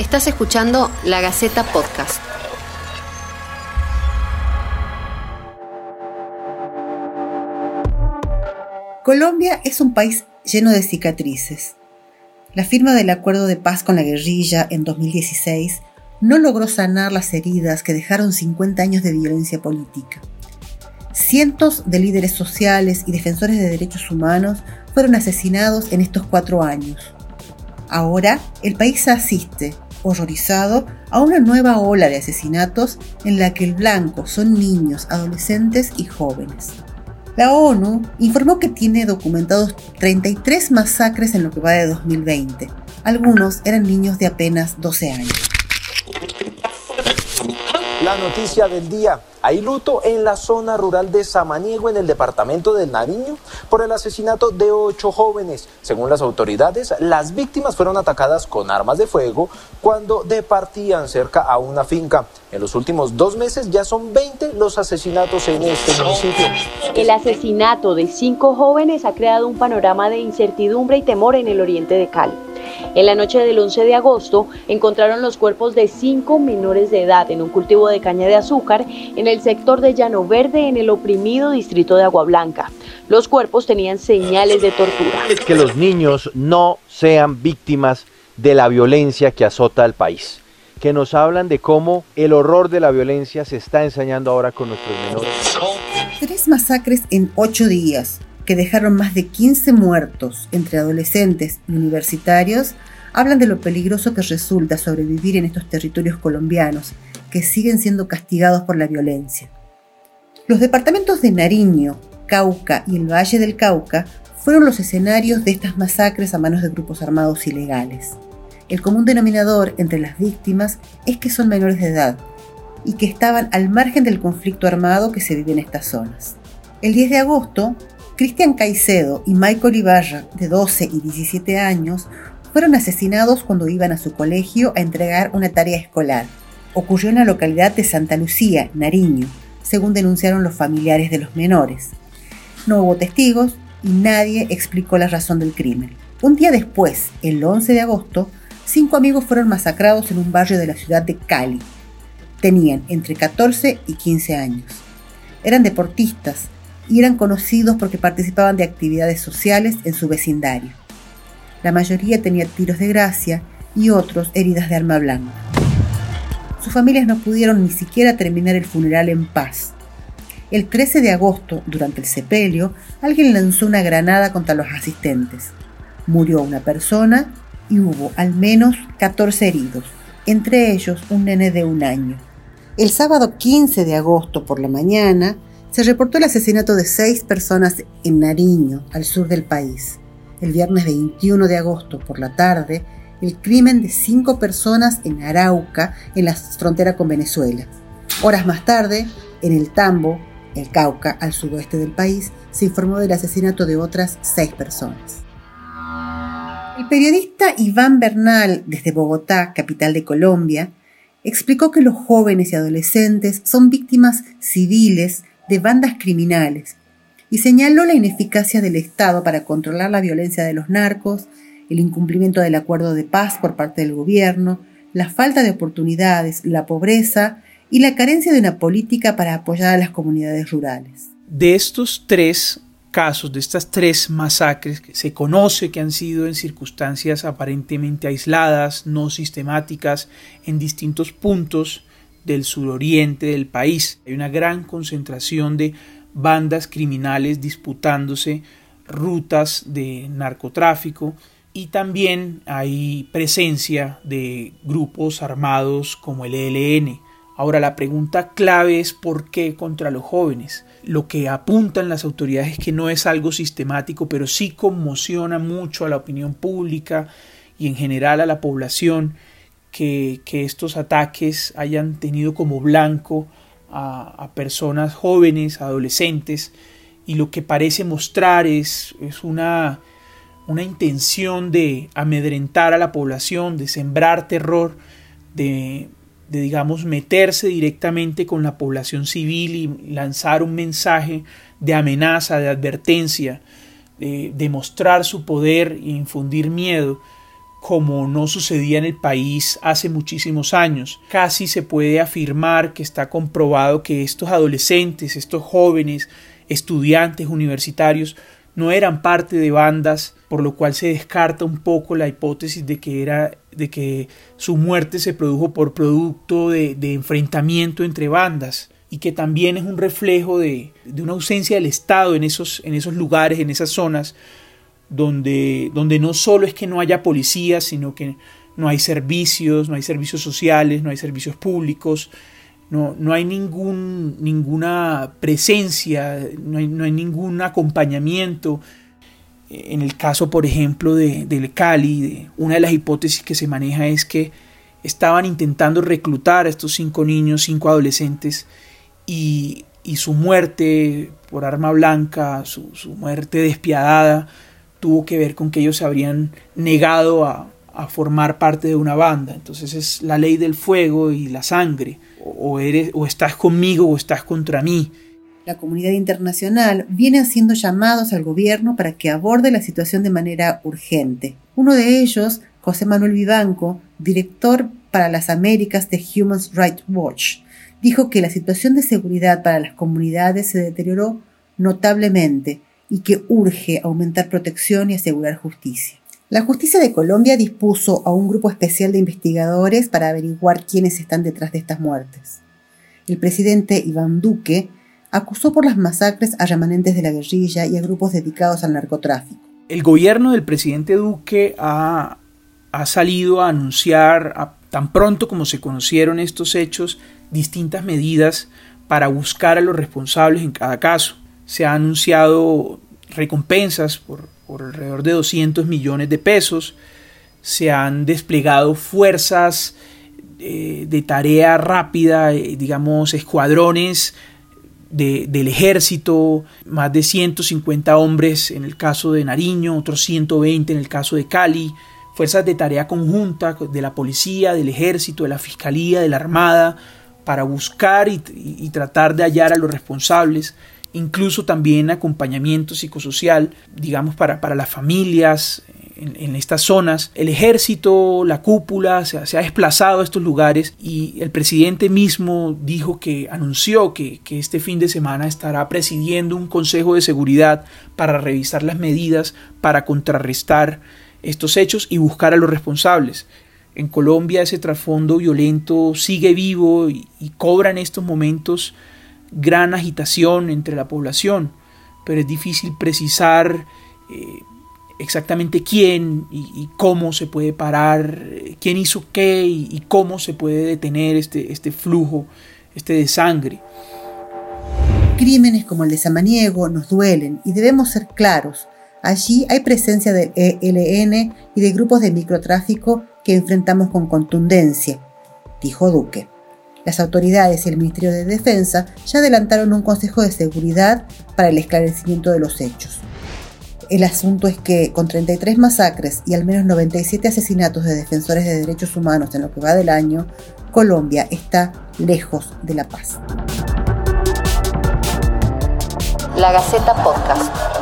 Estás escuchando La Gaceta Podcast. Colombia es un país lleno de cicatrices. La firma del acuerdo de paz con la guerrilla en 2016 no logró sanar las heridas que dejaron 50 años de violencia política. Cientos de líderes sociales y defensores de derechos humanos fueron asesinados en estos cuatro años. Ahora, el país asiste, horrorizado, a una nueva ola de asesinatos en la que el blanco son niños, adolescentes y jóvenes. La ONU informó que tiene documentados 33 masacres en lo que va de 2020. Algunos eran niños de apenas 12 años. La noticia del día. Hay luto en la zona rural de Samaniego, en el departamento del Nariño, por el asesinato de ocho jóvenes. Según las autoridades, las víctimas fueron atacadas con armas de fuego cuando departían cerca a una finca. En los últimos dos meses ya son 20 los asesinatos en este municipio. El asesinato de cinco jóvenes ha creado un panorama de incertidumbre y temor en el oriente de Cali. En la noche del 11 de agosto encontraron los cuerpos de cinco menores de edad en un cultivo de caña de azúcar en el sector de Llano Verde en el oprimido distrito de Agua Blanca. Los cuerpos tenían señales de tortura. Que los niños no sean víctimas de la violencia que azota al país que nos hablan de cómo el horror de la violencia se está ensañando ahora con nuestros menores. Tres masacres en ocho días, que dejaron más de 15 muertos entre adolescentes y universitarios, hablan de lo peligroso que resulta sobrevivir en estos territorios colombianos, que siguen siendo castigados por la violencia. Los departamentos de Nariño, Cauca y el Valle del Cauca fueron los escenarios de estas masacres a manos de grupos armados ilegales. El común denominador entre las víctimas es que son menores de edad y que estaban al margen del conflicto armado que se vive en estas zonas. El 10 de agosto, Cristian Caicedo y Michael Ibarra, de 12 y 17 años, fueron asesinados cuando iban a su colegio a entregar una tarea escolar. Ocurrió en la localidad de Santa Lucía, Nariño, según denunciaron los familiares de los menores. No hubo testigos y nadie explicó la razón del crimen. Un día después, el 11 de agosto, cinco amigos fueron masacrados en un barrio de la ciudad de Cali. Tenían entre 14 y 15 años. Eran deportistas y eran conocidos porque participaban de actividades sociales en su vecindario. La mayoría tenía tiros de gracia y otros heridas de arma blanca. Sus familias no pudieron ni siquiera terminar el funeral en paz. El 13 de agosto, durante el sepelio, alguien lanzó una granada contra los asistentes. Murió una persona y hubo al menos 14 heridos, entre ellos un nene de un año. El sábado 15 de agosto por la mañana, se reportó el asesinato de seis personas en Nariño, al sur del país. El viernes 21 de agosto por la tarde, el crimen de cinco personas en Arauca, en la frontera con Venezuela. Horas más tarde, en el Tambo, el Cauca, al sudoeste del país, se informó del asesinato de otras seis personas. El periodista Iván Bernal, desde Bogotá, capital de Colombia, explicó que los jóvenes y adolescentes son víctimas civiles de bandas criminales y señaló la ineficacia del Estado para controlar la violencia de los narcos, el incumplimiento del acuerdo de paz por parte del gobierno, la falta de oportunidades, la pobreza y la carencia de una política para apoyar a las comunidades rurales. De estos tres casos, de estas tres masacres, se conoce que han sido en circunstancias aparentemente aisladas, no sistemáticas, en distintos puntos del suroriente del país. Hay una gran concentración de bandas criminales disputándose rutas de narcotráfico y también hay presencia de grupos armados como el ELN. Ahora la pregunta clave es por qué contra los jóvenes. Lo que apuntan las autoridades es que no es algo sistemático, pero sí conmociona mucho a la opinión pública y en general a la población que, estos ataques hayan tenido como blanco a, personas jóvenes, adolescentes, y lo que parece mostrar es, es una, una intención de amedrentar a la población, de sembrar terror, de, de, digamos, meterse directamente con la población civil y lanzar un mensaje de amenaza, de advertencia, de demostrar su poder e infundir miedo como no sucedía en el país hace muchísimos años. Casi se puede afirmar que está comprobado que estos adolescentes, estos jóvenes, estudiantes universitarios, no eran parte de bandas, por lo cual se descarta un poco la hipótesis de que era de que su muerte se produjo por producto de, enfrentamiento entre bandas y que también es un reflejo de, una ausencia del Estado en esos lugares, en esas zonas, donde, donde no solo es que no haya policías, sino que no hay servicios, no hay servicios sociales, no hay servicios públicos, no, no hay ningún, ninguna presencia, no hay, no hay, ningún acompañamiento. En el caso, por ejemplo, de, del Cali, una de las hipótesis que se maneja es que estaban intentando reclutar a estos cinco niños, cinco adolescentes, y, y su muerte por arma blanca, su, su muerte despiadada, tuvo que ver con que ellos se habrían negado a, formar parte de una banda. Entonces es la ley del fuego y la sangre. O, eres, o estás conmigo o estás contra mí. La comunidad internacional viene haciendo llamados al gobierno para que aborde la situación de manera urgente. Uno de ellos, José Manuel Vivanco, director para las Américas de Human Rights Watch, dijo que la situación de seguridad para las comunidades se deterioró notablemente y que urge aumentar protección y asegurar justicia. La justicia de Colombia dispuso a un grupo especial de investigadores para averiguar quiénes están detrás de estas muertes. El presidente Iván Duque acusó por las masacres a remanentes de la guerrilla y a grupos dedicados al narcotráfico. El gobierno del presidente Duque ha, salido a anunciar, tan pronto como se conocieron estos hechos, distintas medidas para buscar a los responsables en cada caso se ha anunciado recompensas por, alrededor de 200 millones de pesos, se han desplegado fuerzas eh, de tarea rápida, eh, digamos, escuadrones del ejército, más de 150 hombres en el caso de Nariño, otros 120 en el caso de Cali, fuerzas de tarea conjunta de la policía, del ejército, de la fiscalía, de la armada, para buscar y tratar de hallar a los responsables incluso también acompañamiento psicosocial, digamos, para, para las familias en, estas zonas. El ejército, la cúpula, se, ha desplazado a estos lugares y el presidente mismo dijo que anunció que, que este fin de semana estará presidiendo un consejo de seguridad para revisar las medidas para contrarrestar estos hechos y buscar a los responsables. En Colombia ese trasfondo violento sigue vivo y, y cobra en estos momentos gran agitación entre la población, pero es difícil precisar eh, exactamente quién y, cómo se puede parar, quién hizo qué y, cómo se puede detener este, este flujo, este de sangre. Crímenes como el de Samaniego nos duelen y debemos ser claros. Allí hay presencia del ELN y de grupos de microtráfico que enfrentamos con contundencia, dijo Duque. Las autoridades y el Ministerio de Defensa ya adelantaron un Consejo de Seguridad para el esclarecimiento de los hechos. El asunto es que con 33 masacres y al menos 97 asesinatos de defensores de derechos humanos en lo que va del año, Colombia está lejos de la paz. La Gaceta Podcast.